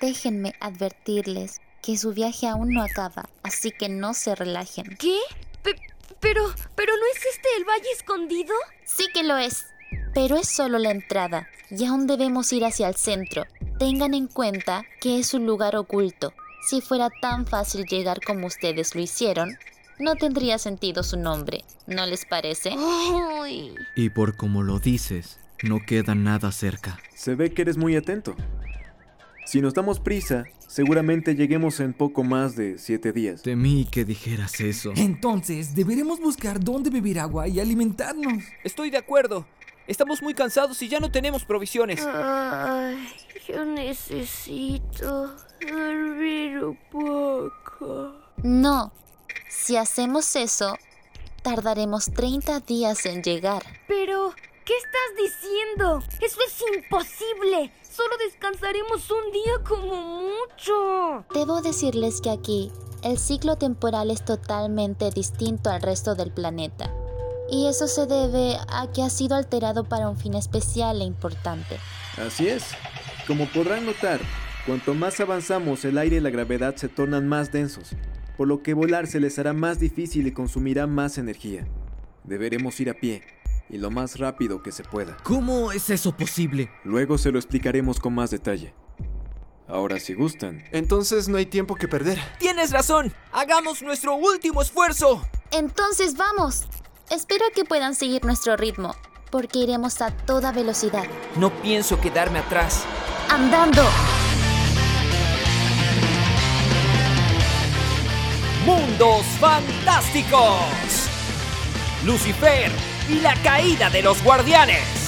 Déjenme advertirles que su viaje aún no acaba, así que no se relajen. ¿Qué? Pe- pero, pero ¿no es este el valle escondido? Sí que lo es, pero es solo la entrada y aún debemos ir hacia el centro. Tengan en cuenta que es un lugar oculto. Si fuera tan fácil llegar como ustedes lo hicieron, no tendría sentido su nombre, ¿no les parece? Ay. Y por como lo dices, no queda nada cerca. Se ve que eres muy atento. Si nos damos prisa, seguramente lleguemos en poco más de siete días. Temí que dijeras eso. Entonces, deberemos buscar dónde beber agua y alimentarnos. Estoy de acuerdo. Estamos muy cansados y ya no tenemos provisiones. Ay, yo necesito dormir un poco. No, si hacemos eso, tardaremos 30 días en llegar. Pero, ¿qué estás diciendo? Eso es imposible. Solo descansaremos un día como mucho. Debo decirles que aquí el ciclo temporal es totalmente distinto al resto del planeta. Y eso se debe a que ha sido alterado para un fin especial e importante. Así es. Como podrán notar, cuanto más avanzamos, el aire y la gravedad se tornan más densos, por lo que volar se les hará más difícil y consumirá más energía. Deberemos ir a pie, y lo más rápido que se pueda. ¿Cómo es eso posible? Luego se lo explicaremos con más detalle. Ahora, si gustan, Entonces no hay tiempo que perder. Tienes razón. Hagamos nuestro último esfuerzo. Entonces vamos. Espero que puedan seguir nuestro ritmo, porque iremos a toda velocidad. No pienso quedarme atrás. ¡Andando! Mundos fantásticos. Lucifer y la caída de los guardianes.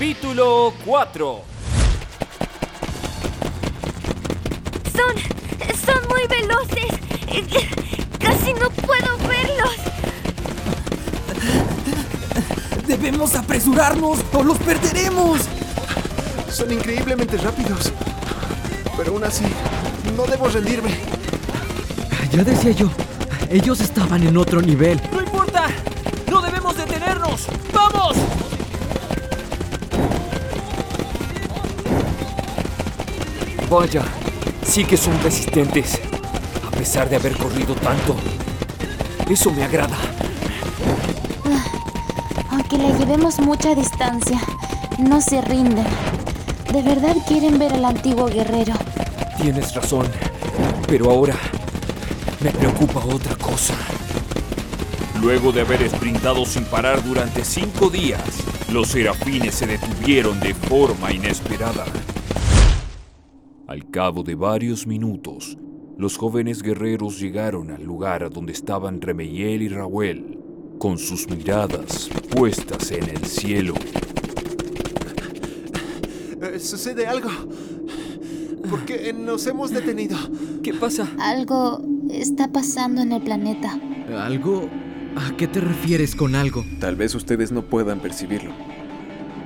Capítulo 4. Son, son muy veloces. Casi no puedo verlos. Debemos apresurarnos o los perderemos. Son increíblemente rápidos. Pero aún así, no debo rendirme. Ya decía yo, ellos estaban en otro nivel. Vaya, sí que son resistentes. A pesar de haber corrido tanto. Eso me agrada. Aunque le llevemos mucha distancia, no se rinden. ¿De verdad quieren ver al antiguo guerrero? Tienes razón. Pero ahora me preocupa otra cosa. Luego de haber sprintado sin parar durante cinco días, los serafines se detuvieron de forma inesperada. Al cabo de varios minutos, los jóvenes guerreros llegaron al lugar a donde estaban Remeyel y Raúl, con sus miradas puestas en el cielo. Eh, ¿Sucede algo? ¿Por qué nos hemos detenido? ¿Qué pasa? Algo está pasando en el planeta. ¿Algo? ¿A qué te refieres con algo? tal vez ustedes no puedan percibirlo,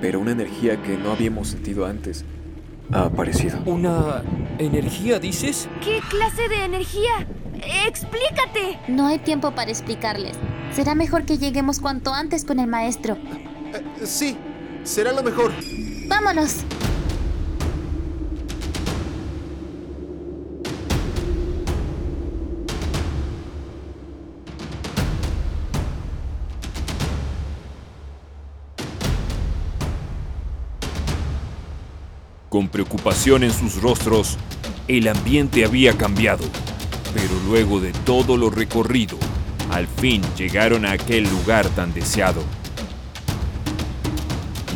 pero una energía que no habíamos sentido antes ha aparecido. ¿Una energía, dices? ¿Qué clase de energía? Explícate. No hay tiempo para explicarles. Será mejor que lleguemos cuanto antes con el maestro. Eh, sí, será lo mejor. ¡Vámonos! Con preocupación en sus rostros, el ambiente había cambiado. Pero luego de todo lo recorrido, al fin llegaron a aquel lugar tan deseado.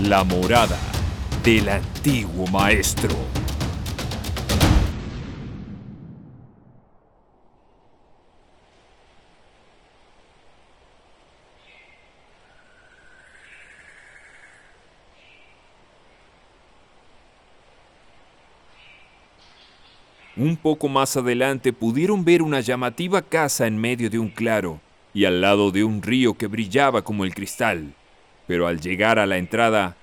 La morada del antiguo maestro. Un poco más adelante pudieron ver una llamativa casa en medio de un claro y al lado de un río que brillaba como el cristal. Pero al llegar a la entrada,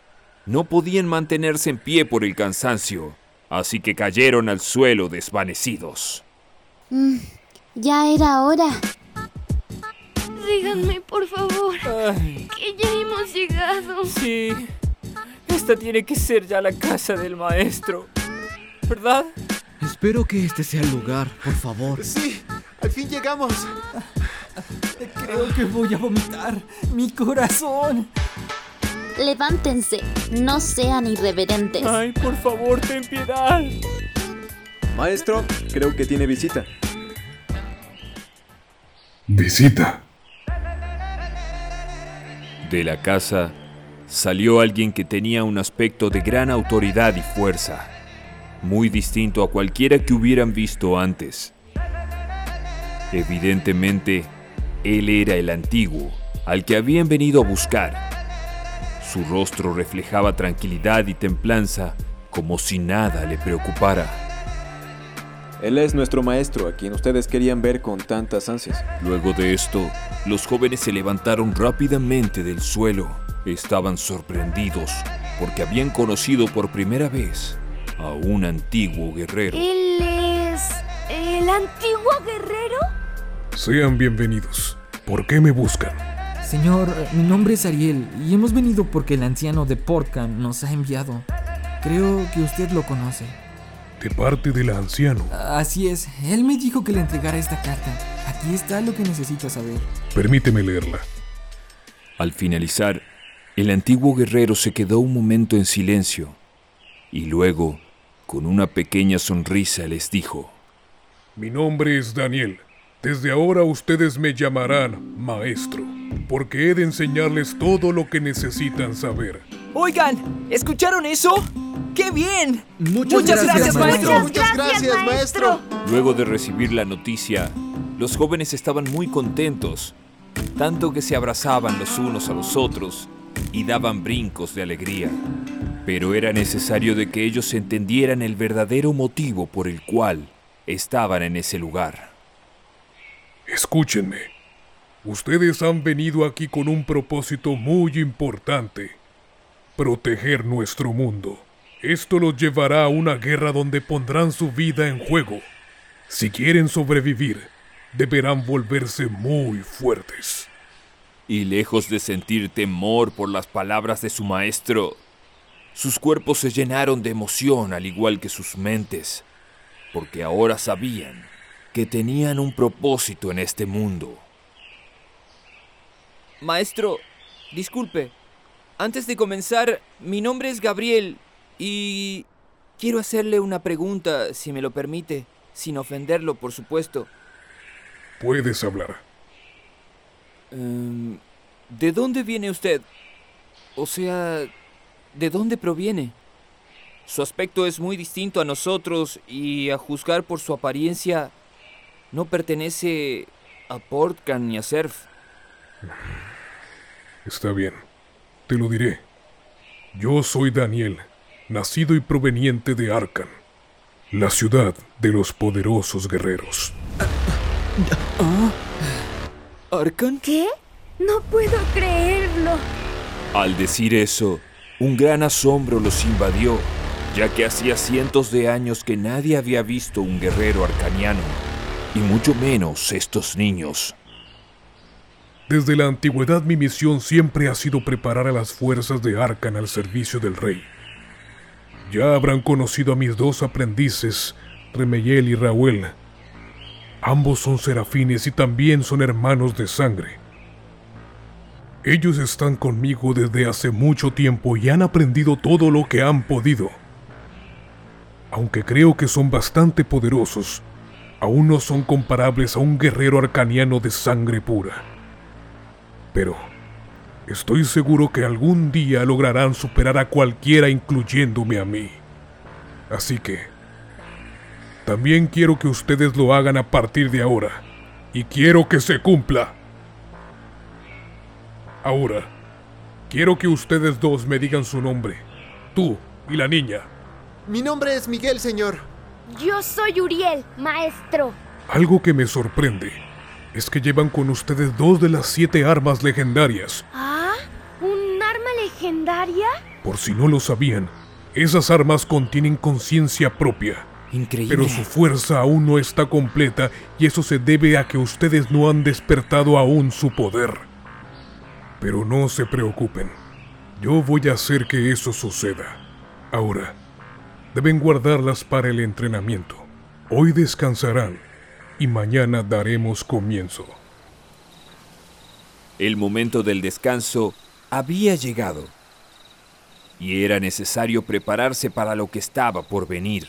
no podían mantenerse en pie por el cansancio, así que cayeron al suelo desvanecidos. Mm, ya era hora. Díganme, por favor, Ay, que ya hemos llegado. sí. Esta tiene que ser ya la casa del maestro. ¿Verdad? Espero que este sea el lugar, por favor. Sí, al fin llegamos. Creo que voy a vomitar. Mi corazón. Levántense, no sean irreverentes. Ay, por favor, ten piedad. Maestro, creo que tiene visita. Visita. De la casa salió alguien que tenía un aspecto de gran autoridad y fuerza, muy distinto a cualquiera que hubieran visto antes. Evidentemente, él era el antiguo, al que habían venido a buscar. Su rostro reflejaba tranquilidad y templanza, como si nada le preocupara. Él es nuestro maestro, a quien ustedes querían ver con tantas ansias. Luego de esto, los jóvenes se levantaron rápidamente del suelo. Estaban sorprendidos porque habían conocido por primera vez a un antiguo guerrero. ¿Él es el antiguo guerrero? Sean bienvenidos. ¿Por qué me buscan? Señor, mi nombre es Ariel y hemos venido porque el anciano de Portcam nos ha enviado. Creo que usted lo conoce. De parte del anciano. Así es, él me dijo que le entregara esta carta. Aquí está lo que necesita saber. Permíteme leerla. Al finalizar, el antiguo guerrero se quedó un momento en silencio y luego, con una pequeña sonrisa, les dijo, Mi nombre es Daniel. Desde ahora ustedes me llamarán maestro, porque he de enseñarles todo lo que necesitan saber. Oigan, ¿escucharon eso? ¡Qué bien! Muchas, Muchas gracias, maestro. Muchas gracias, maestro. Luego de recibir la noticia, los jóvenes estaban muy contentos, tanto que se abrazaban los unos a los otros y daban brincos de alegría. Pero era necesario de que ellos entendieran el verdadero motivo por el cual estaban en ese lugar. Escúchenme. Ustedes han venido aquí con un propósito muy importante. Proteger nuestro mundo. Esto los llevará a una guerra donde pondrán su vida en juego. Si quieren sobrevivir, deberán volverse muy fuertes. Y lejos de sentir temor por las palabras de su maestro, sus cuerpos se llenaron de emoción al igual que sus mentes, porque ahora sabían que tenían un propósito en este mundo. Maestro, disculpe. Antes de comenzar, mi nombre es Gabriel y quiero hacerle una pregunta, si me lo permite, sin ofenderlo, por supuesto. Puedes hablar. Em, ¿De dónde viene usted? O sea, ¿de dónde proviene? Su aspecto es muy distinto a nosotros y a juzgar por su apariencia, no pertenece a Portcan ni a Surf. Está bien. Te lo diré. Yo soy Daniel, nacido y proveniente de Arkan, la ciudad de los poderosos guerreros. ¿Arkan? ¿Qué? No puedo creerlo. Al decir eso, un gran asombro los invadió, ya que hacía cientos de años que nadie había visto un guerrero arcaniano, y mucho menos estos niños. Desde la antigüedad mi misión siempre ha sido preparar a las fuerzas de Arkan al servicio del rey. Ya habrán conocido a mis dos aprendices, Remeyel y Raúl. Ambos son serafines y también son hermanos de sangre. Ellos están conmigo desde hace mucho tiempo y han aprendido todo lo que han podido. Aunque creo que son bastante poderosos, aún no son comparables a un guerrero arcaniano de sangre pura. Pero estoy seguro que algún día lograrán superar a cualquiera incluyéndome a mí. Así que también quiero que ustedes lo hagan a partir de ahora. Y quiero que se cumpla. Ahora, quiero que ustedes dos me digan su nombre. Tú y la niña. Mi nombre es Miguel, señor. Yo soy Uriel, maestro. Algo que me sorprende es que llevan con ustedes dos de las siete armas legendarias. ¿Ah? ¿Un arma legendaria? Por si no lo sabían, esas armas contienen conciencia propia. Increíble. Pero su fuerza aún no está completa y eso se debe a que ustedes no han despertado aún su poder. Pero no se preocupen, yo voy a hacer que eso suceda. Ahora, deben guardarlas para el entrenamiento. Hoy descansarán y mañana daremos comienzo. El momento del descanso había llegado y era necesario prepararse para lo que estaba por venir.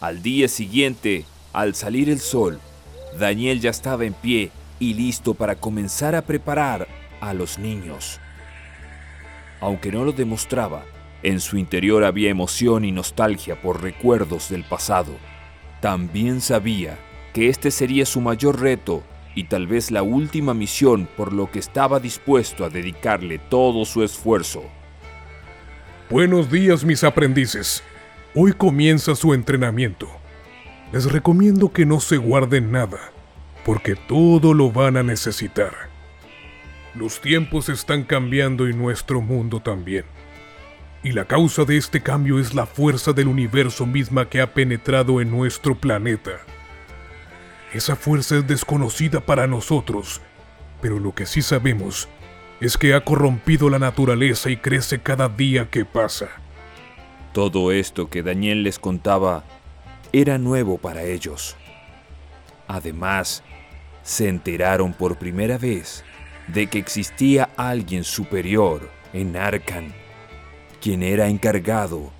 Al día siguiente, al salir el sol, Daniel ya estaba en pie y listo para comenzar a preparar a los niños. Aunque no lo demostraba, en su interior había emoción y nostalgia por recuerdos del pasado. También sabía que este sería su mayor reto y tal vez la última misión por lo que estaba dispuesto a dedicarle todo su esfuerzo. Buenos días mis aprendices. Hoy comienza su entrenamiento. Les recomiendo que no se guarden nada, porque todo lo van a necesitar. Los tiempos están cambiando y nuestro mundo también. Y la causa de este cambio es la fuerza del universo misma que ha penetrado en nuestro planeta. Esa fuerza es desconocida para nosotros, pero lo que sí sabemos es que ha corrompido la naturaleza y crece cada día que pasa. Todo esto que Daniel les contaba era nuevo para ellos. Además, se enteraron por primera vez de que existía alguien superior en Arkan, quien era encargado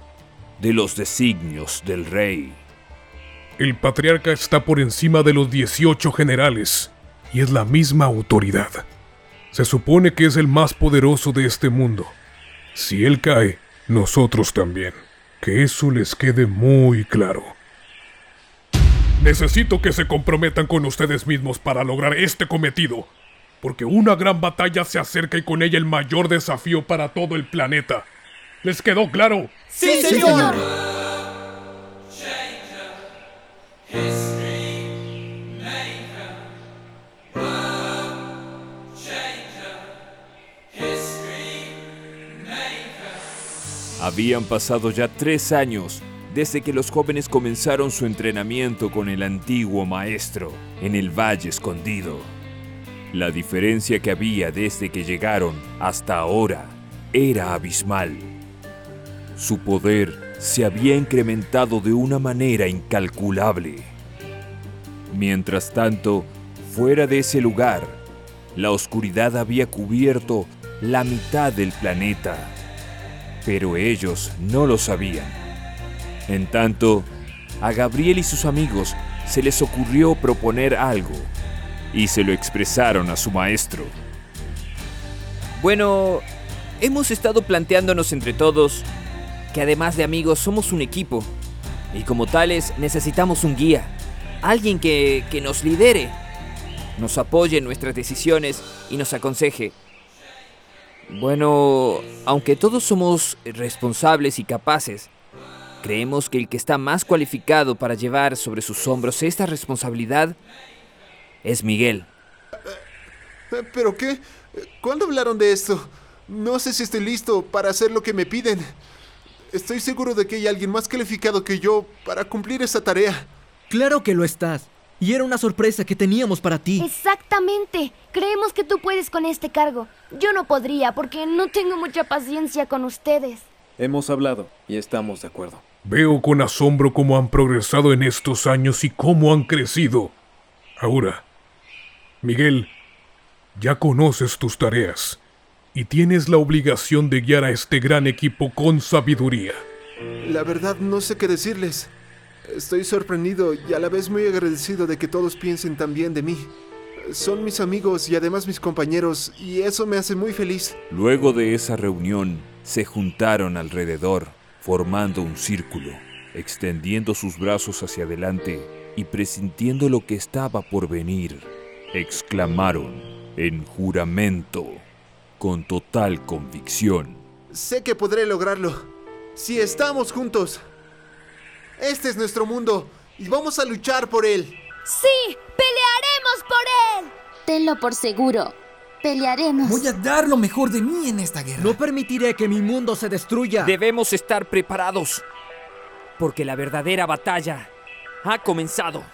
de los designios del rey. El patriarca está por encima de los 18 generales y es la misma autoridad. Se supone que es el más poderoso de este mundo. Si él cae, nosotros también. Que eso les quede muy claro. Necesito que se comprometan con ustedes mismos para lograr este cometido, porque una gran batalla se acerca y con ella el mayor desafío para todo el planeta. ¿Les quedó claro? Sí, señor. Habían pasado ya tres años desde que los jóvenes comenzaron su entrenamiento con el antiguo maestro en el Valle Escondido. La diferencia que había desde que llegaron hasta ahora era abismal. Su poder se había incrementado de una manera incalculable. Mientras tanto, fuera de ese lugar, la oscuridad había cubierto la mitad del planeta, pero ellos no lo sabían. En tanto, a Gabriel y sus amigos se les ocurrió proponer algo y se lo expresaron a su maestro. Bueno, hemos estado planteándonos entre todos que además de amigos somos un equipo y como tales necesitamos un guía, alguien que, que nos lidere, nos apoye en nuestras decisiones y nos aconseje. Bueno, aunque todos somos responsables y capaces, creemos que el que está más cualificado para llevar sobre sus hombros esta responsabilidad es Miguel. Eh, ¿Pero qué? ¿Cuándo hablaron de esto? No sé si estoy listo para hacer lo que me piden. Estoy seguro de que hay alguien más calificado que yo para cumplir esa tarea. Claro que lo estás. Y era una sorpresa que teníamos para ti. Exactamente. Creemos que tú puedes con este cargo. Yo no podría porque no tengo mucha paciencia con ustedes. Hemos hablado y estamos de acuerdo. Veo con asombro cómo han progresado en estos años y cómo han crecido. Ahora, Miguel, ya conoces tus tareas y tienes la obligación de guiar a este gran equipo con sabiduría. La verdad no sé qué decirles. Estoy sorprendido y a la vez muy agradecido de que todos piensen tan bien de mí. Son mis amigos y además mis compañeros y eso me hace muy feliz. Luego de esa reunión, se juntaron alrededor, formando un círculo, extendiendo sus brazos hacia adelante y presintiendo lo que estaba por venir. Exclamaron en juramento, con total convicción. Sé que podré lograrlo. si estamos juntos. Este es nuestro mundo y vamos a luchar por él. Sí, pelearemos por él. Tenlo por seguro. Pelearemos. Voy a dar lo mejor de mí en esta guerra. No permitiré que mi mundo se destruya. Debemos estar preparados, porque la verdadera batalla ha comenzado.